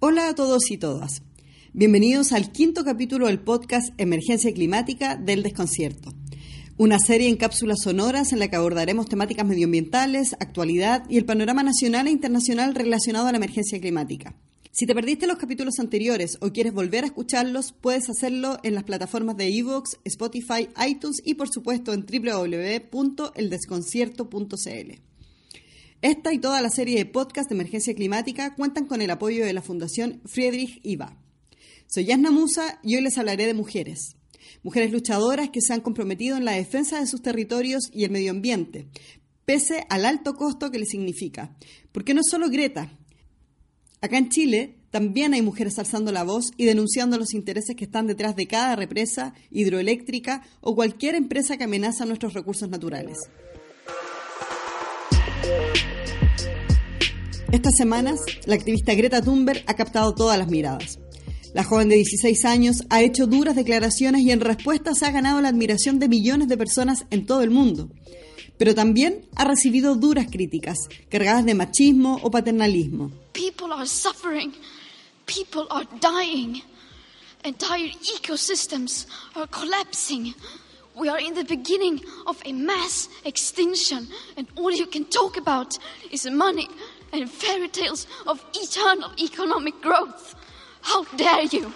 Hola a todos y todas. Bienvenidos al quinto capítulo del podcast Emergencia Climática del Desconcierto. Una serie en cápsulas sonoras en la que abordaremos temáticas medioambientales, actualidad y el panorama nacional e internacional relacionado a la emergencia climática. Si te perdiste los capítulos anteriores o quieres volver a escucharlos, puedes hacerlo en las plataformas de Evox, Spotify, iTunes y por supuesto en www.eldesconcierto.cl. Esta y toda la serie de podcasts de emergencia climática cuentan con el apoyo de la Fundación Friedrich Iba. Soy Yasna Musa y hoy les hablaré de mujeres. Mujeres luchadoras que se han comprometido en la defensa de sus territorios y el medio ambiente, pese al alto costo que les significa. Porque no solo Greta. Acá en Chile también hay mujeres alzando la voz y denunciando los intereses que están detrás de cada represa hidroeléctrica o cualquier empresa que amenaza nuestros recursos naturales. Estas semanas, la activista Greta Thunberg ha captado todas las miradas. La joven de 16 años ha hecho duras declaraciones y en respuesta se ha ganado la admiración de millones de personas en todo el mundo. Pero también ha recibido duras críticas, cargadas de machismo o paternalismo. People are suffering. People are dying. Entire ecosystems are collapsing. We are in the beginning of a mass extinction, and all you can talk about is money and fairy tales of eternal economic growth. How dare you?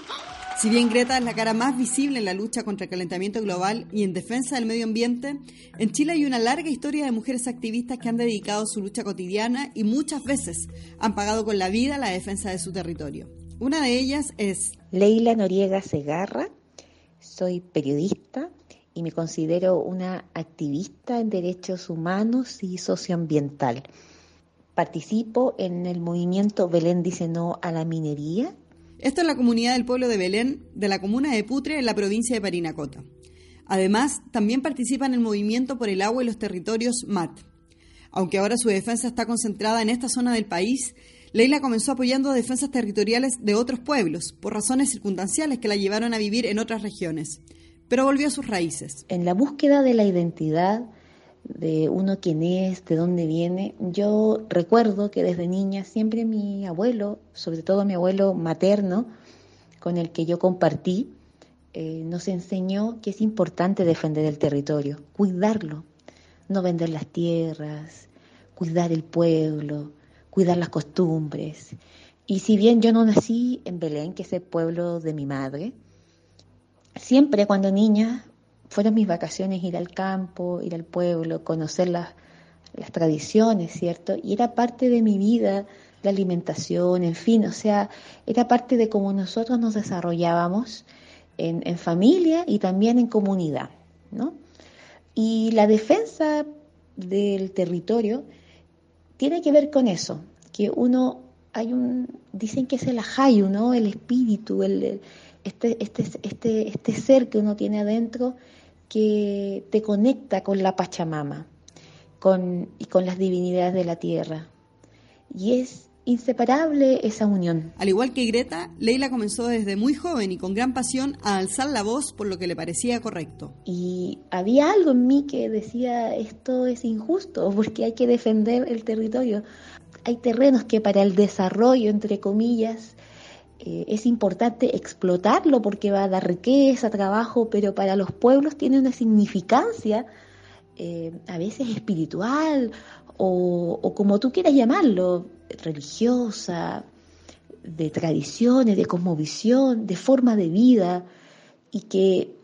Si bien Greta es la cara más visible en la lucha contra el calentamiento global y en defensa del medio ambiente, en Chile hay una larga historia de mujeres activistas que han dedicado su lucha cotidiana y muchas veces han pagado con la vida la defensa de su territorio. Una de ellas es Leila Noriega Segarra, soy periodista y me considero una activista en derechos humanos y socioambiental. Participo en el movimiento Belén dice no a la minería esto es la comunidad del pueblo de Belén, de la comuna de Putre, en la provincia de Parinacota. Además, también participa en el movimiento por el agua y los territorios MAT. Aunque ahora su defensa está concentrada en esta zona del país, Leila comenzó apoyando defensas territoriales de otros pueblos, por razones circunstanciales que la llevaron a vivir en otras regiones, pero volvió a sus raíces. En la búsqueda de la identidad, de uno quién es, de dónde viene. Yo recuerdo que desde niña siempre mi abuelo, sobre todo mi abuelo materno, con el que yo compartí, eh, nos enseñó que es importante defender el territorio, cuidarlo, no vender las tierras, cuidar el pueblo, cuidar las costumbres. Y si bien yo no nací en Belén, que es el pueblo de mi madre, siempre cuando niña fueron mis vacaciones ir al campo, ir al pueblo, conocer las, las tradiciones, ¿cierto? Y era parte de mi vida la alimentación, en fin, o sea, era parte de cómo nosotros nos desarrollábamos en, en familia y también en comunidad, ¿no? Y la defensa del territorio tiene que ver con eso, que uno, hay un, dicen que es el ajayu, ¿no? El espíritu, el, este, este, este, este ser que uno tiene adentro que te conecta con la Pachamama con, y con las divinidades de la tierra. Y es inseparable esa unión. Al igual que Greta, Leila comenzó desde muy joven y con gran pasión a alzar la voz por lo que le parecía correcto. Y había algo en mí que decía, esto es injusto porque hay que defender el territorio. Hay terrenos que para el desarrollo, entre comillas, eh, es importante explotarlo porque va a dar riqueza, trabajo, pero para los pueblos tiene una significancia eh, a veces espiritual o, o, como tú quieras llamarlo, religiosa, de tradiciones, de cosmovisión, de forma de vida y que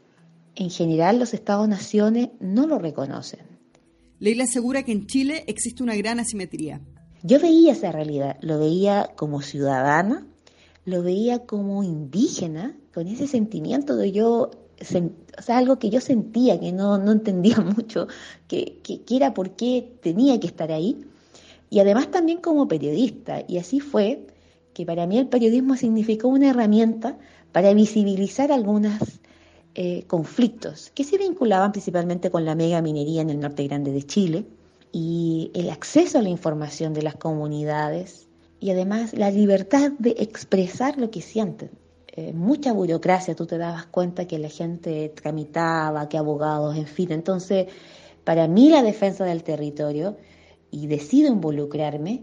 en general los estados-naciones no lo reconocen. Leila asegura que en Chile existe una gran asimetría. Yo veía esa realidad, lo veía como ciudadana, lo veía como indígena, con ese sentimiento de yo, o sea, algo que yo sentía, que no, no entendía mucho, que, que, que, era por qué tenía que estar ahí, y además también como periodista, y así fue que para mí el periodismo significó una herramienta para visibilizar algunos eh, conflictos que se vinculaban principalmente con la mega minería en el norte grande de Chile y el acceso a la información de las comunidades y además la libertad de expresar lo que sienten. Eh, mucha burocracia, tú te dabas cuenta que la gente tramitaba, que abogados, en fin. Entonces, para mí la defensa del territorio, y decido involucrarme,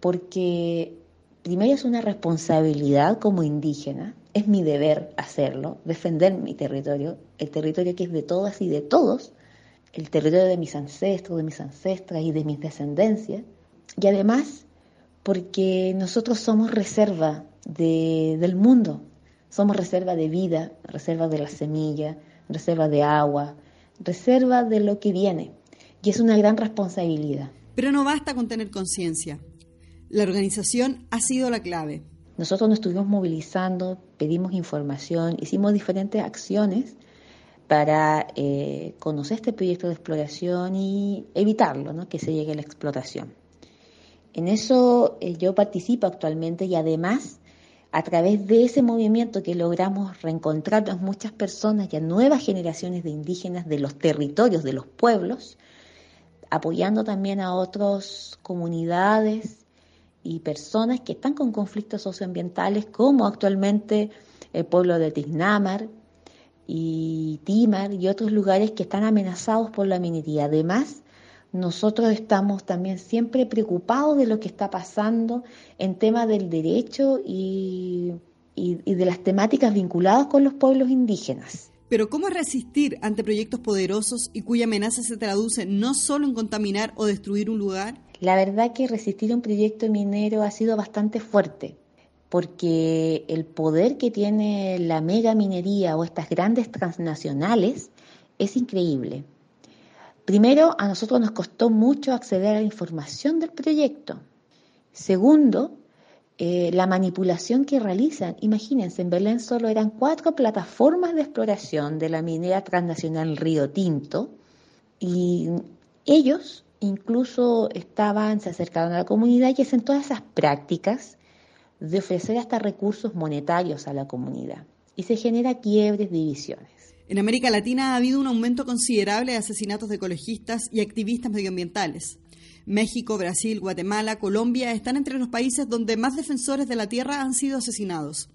porque primero es una responsabilidad como indígena, es mi deber hacerlo, defender mi territorio, el territorio que es de todas y de todos, el territorio de mis ancestros, de mis ancestras y de mis descendencias. Y además, porque nosotros somos reserva del mundo, somos reserva de vida, reserva de la semilla, reserva de agua, reserva de lo que viene. Y es una gran responsabilidad. Pero no basta con tener conciencia. La organización ha sido la clave. Nosotros nos estuvimos movilizando, pedimos información, hicimos diferentes acciones para eh, conocer este proyecto de exploración y evitarlo, ¿no? que se llegue a la explotación. En eso yo participo actualmente y además a través de ese movimiento que logramos reencontrarnos muchas personas y a nuevas generaciones de indígenas de los territorios, de los pueblos, apoyando también a otras comunidades y personas que están con conflictos socioambientales, como actualmente el pueblo de Tiznamar y Timar y otros lugares que están amenazados por la minería. Además, nosotros estamos también siempre preocupados de lo que está pasando en temas del derecho y, de las temáticas vinculadas con los pueblos indígenas. Pero ¿cómo resistir ante proyectos poderosos y cuya amenaza se traduce no solo en contaminar o destruir un lugar? La verdad que resistir un proyecto minero ha sido bastante fuerte, porque el poder que tiene la mega minería o estas grandes transnacionales es increíble. Primero, a nosotros nos costó mucho acceder a la información del proyecto. Segundo, eh, la manipulación que realizan. Imagínense, en Belén solo eran cuatro plataformas de exploración de la minera transnacional Río Tinto y ellos incluso estaban, se acercaron a la comunidad y hacen todas esas prácticas de ofrecer hasta recursos monetarios a la comunidad. Y se genera quiebres, divisiones. En América Latina ha habido un aumento considerable de asesinatos de ecologistas y activistas medioambientales. México, Brasil, Guatemala, Colombia están entre los países donde más defensores de la tierra han sido asesinados.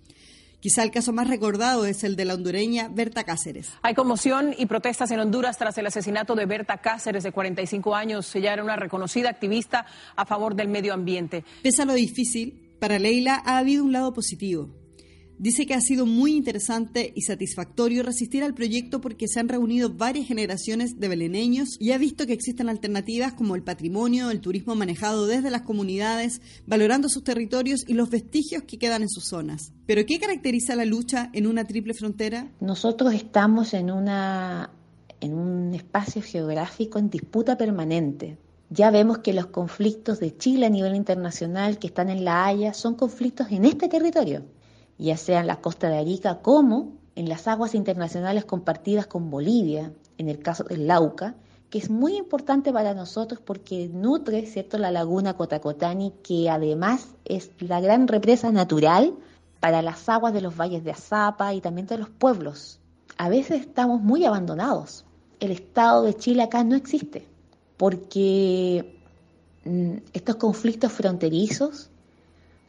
Quizá el caso más recordado es el de la hondureña Berta Cáceres. Hay conmoción y protestas en Honduras tras el asesinato de Berta Cáceres, de 45 años. Ella era una reconocida activista a favor del medio ambiente. Pese a lo difícil, para Leila ha habido un lado positivo. Dice que ha sido muy interesante y satisfactorio resistir al proyecto porque se han reunido varias generaciones de beleneños y ha visto que existen alternativas como el patrimonio, el turismo manejado desde las comunidades, valorando sus territorios y los vestigios que quedan en sus zonas. ¿Pero qué caracteriza la lucha en una triple frontera? Nosotros estamos en, una, en un espacio geográfico en disputa permanente. Ya vemos que los conflictos de Chile a nivel internacional que están en La Haya son conflictos en este territorio ya sea en la costa de Arica como en las aguas internacionales compartidas con Bolivia, en el caso del Lauca, que es muy importante para nosotros porque nutre ¿cierto? la laguna Cotacotani, que además es la gran represa natural para las aguas de los valles de Azapa y también de los pueblos. A veces estamos muy abandonados. El Estado de Chile acá no existe porque mm, estos conflictos fronterizos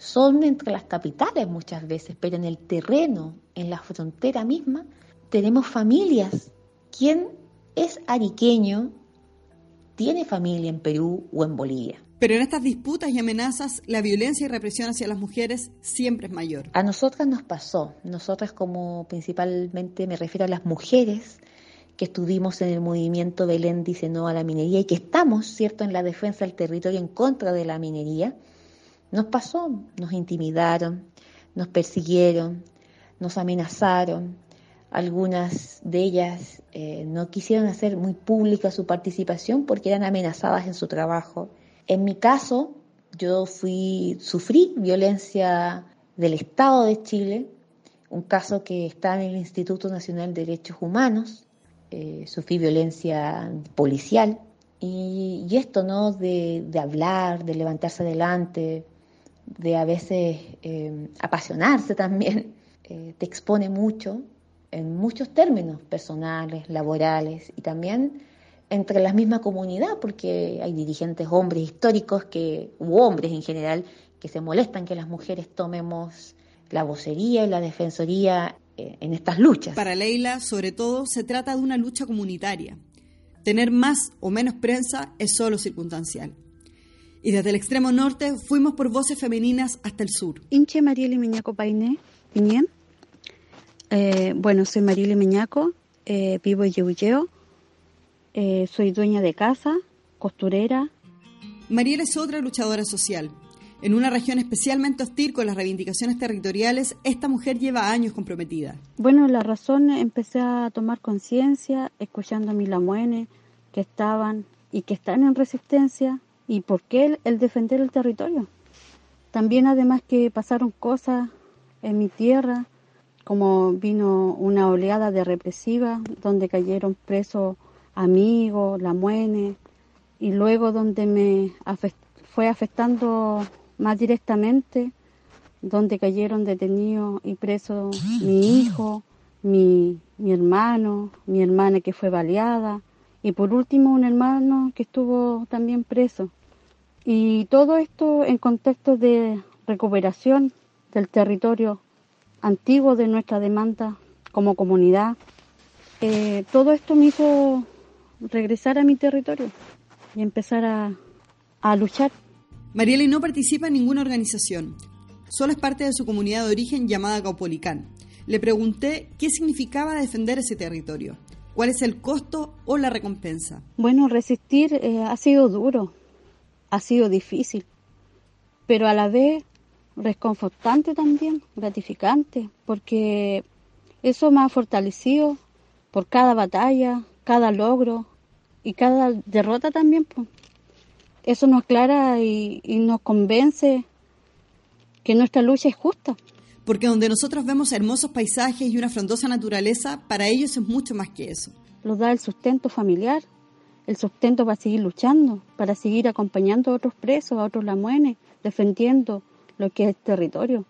son entre las capitales muchas veces, pero en el terreno, en la frontera misma, tenemos familias. ¿Quién es ariqueño tiene familia en Perú o en Bolivia? Pero en estas disputas y amenazas, la violencia y represión hacia las mujeres siempre es mayor. A nosotras nos pasó, nosotras como principalmente me refiero a las mujeres que estuvimos en el movimiento Belén dice no a la minería y que estamos, ¿cierto?, en la defensa del territorio en contra de la minería nos pasó, nos intimidaron, nos persiguieron, nos amenazaron. Algunas de ellas eh, no quisieron hacer muy pública su participación porque eran amenazadas en su trabajo. En mi caso, yo fui, sufrí violencia del Estado de Chile, un caso que está en el Instituto Nacional de Derechos Humanos, eh, sufrí violencia policial y, esto, ¿no? De, de hablar, de levantarse adelante, de a veces eh, apasionarse también, eh, te expone mucho en muchos términos personales, laborales y también entre la misma comunidad, porque hay dirigentes hombres históricos que, u hombres en general que se molestan que las mujeres tomemos la vocería y la defensoría eh, en estas luchas. Para Leila, sobre todo, se trata de una lucha comunitaria. Tener más o menos prensa es solo circunstancial. Y desde el extremo norte fuimos por voces femeninas hasta el sur. Inche Marieli Meñaco Painé, Piñén. Eh, bueno, soy Marieli Meñaco, eh, vivo en Yeuyeo, eh, soy dueña de casa, costurera. Mariela es otra luchadora social. En una región especialmente hostil con las reivindicaciones territoriales, esta mujer lleva años comprometida. Bueno, la razón empecé a tomar conciencia escuchando a mis lamuenes que estaban y que están en resistencia y por qué el, defender el territorio. También además que pasaron cosas en mi tierra, como vino una oleada de represiva donde cayeron presos amigos, lamuenes, y luego donde me fue afectando más directamente, donde cayeron detenidos y presos mi hijo, mi, mi hermano, mi hermana que fue baleada, y por último un hermano que estuvo también preso. Y todo esto en contexto de recuperación del territorio antiguo de nuestra demanda como comunidad. Eh, todo esto me hizo regresar a mi territorio y empezar a, a luchar. Mariela no participa en ninguna organización, solo es parte de su comunidad de origen llamada Caupolicán. Le pregunté qué significaba defender ese territorio, cuál es el costo o la recompensa. Bueno, resistir eh, ha sido duro, ha sido difícil, pero a la vez reconfortante también, gratificante, porque eso me ha fortalecido por cada batalla, cada logro y cada derrota también. Pues. Eso nos aclara y, y nos convence que nuestra lucha es justa. Porque donde nosotros vemos hermosos paisajes y una frondosa naturaleza, para ellos es mucho más que eso. Nos da el sustento familiar, el sustento para seguir luchando, para seguir acompañando a otros presos, a otros lamuenes, defendiendo lo que es territorio,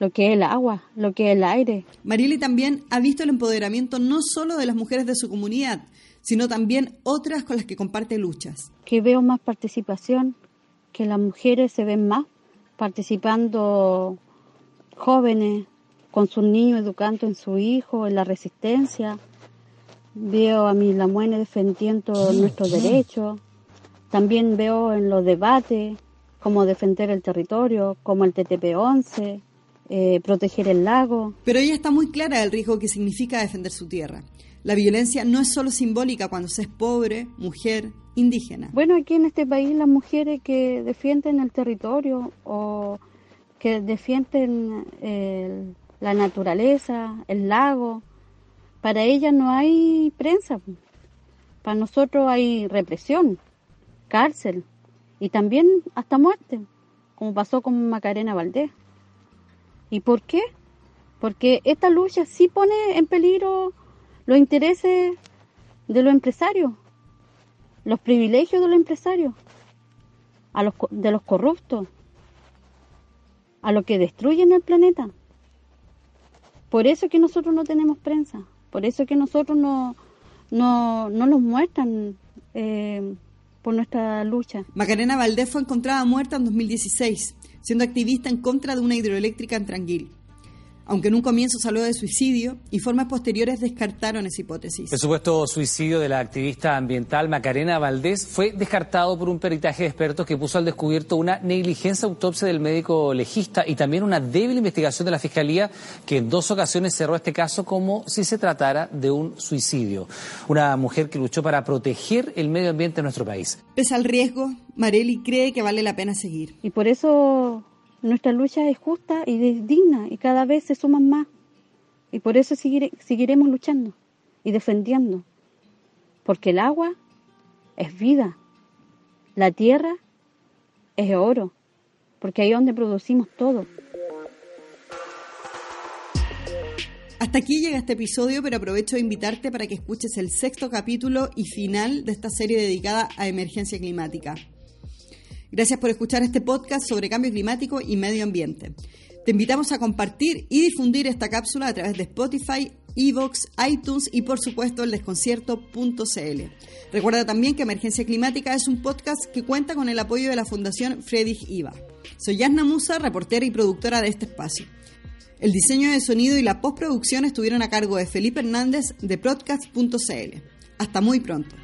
lo que es el agua, lo que es el aire. Marieli también ha visto el empoderamiento no solo de las mujeres de su comunidad, sino también otras con las que comparte luchas. Que veo más participación, que las mujeres se ven más participando jóvenes con sus niños educando en su hijo, en la resistencia. Veo a mis lamuenes defendiendo nuestros derechos. También veo en los debates cómo defender el territorio, como el TTP-11, eh, proteger el lago. Pero ella está muy clara del riesgo que significa defender su tierra. La violencia no es solo simbólica cuando se es pobre, mujer, indígena. Bueno, aquí en este país las mujeres que defienden el territorio o que defienden el, la naturaleza, el lago, para ellas no hay prensa. Para nosotros hay represión, cárcel y también hasta muerte, como pasó con Macarena Valdés. ¿Y por qué? Porque esta lucha sí pone en peligro los intereses de los empresarios, los privilegios de los empresarios, de los corruptos, a los que destruyen el planeta. Por eso que nosotros no tenemos prensa, por eso que nosotros no, no, no nos muestran eh, por nuestra lucha. Macarena Valdés fue encontrada muerta en 2016, siendo activista en contra de una hidroeléctrica en Tranquil aunque en un comienzo salió de suicidio, informes posteriores descartaron esa hipótesis. El supuesto suicidio de la activista ambiental Macarena Valdés fue descartado por un peritaje de expertos que puso al descubierto una negligencia autopsia del médico legista y también una débil investigación de la Fiscalía que en dos ocasiones cerró este caso como si se tratara de un suicidio. Una mujer que luchó para proteger el medio ambiente de nuestro país. Pese al riesgo, Mareli cree que vale la pena seguir. Y por eso nuestra lucha es justa y digna y cada vez se suman más. Y por eso seguire, seguiremos luchando y defendiendo. Porque el agua es vida. La tierra es oro. Porque ahí es donde producimos todo. Hasta aquí llega este episodio, pero aprovecho de invitarte para que escuches el sexto capítulo y final de esta serie dedicada a emergencia climática. Gracias por escuchar este podcast sobre cambio climático y medio ambiente. Te invitamos a compartir y difundir esta cápsula a través de Spotify, Evox, iTunes y por supuesto el desconcierto.cl. Recuerda también que Emergencia Climática es un podcast que cuenta con el apoyo de la Fundación Friedrich IVA. Soy Yasna Musa, reportera y productora de este espacio. El diseño de sonido y la postproducción estuvieron a cargo de Felipe Hernández de podcast.cl. Hasta muy pronto.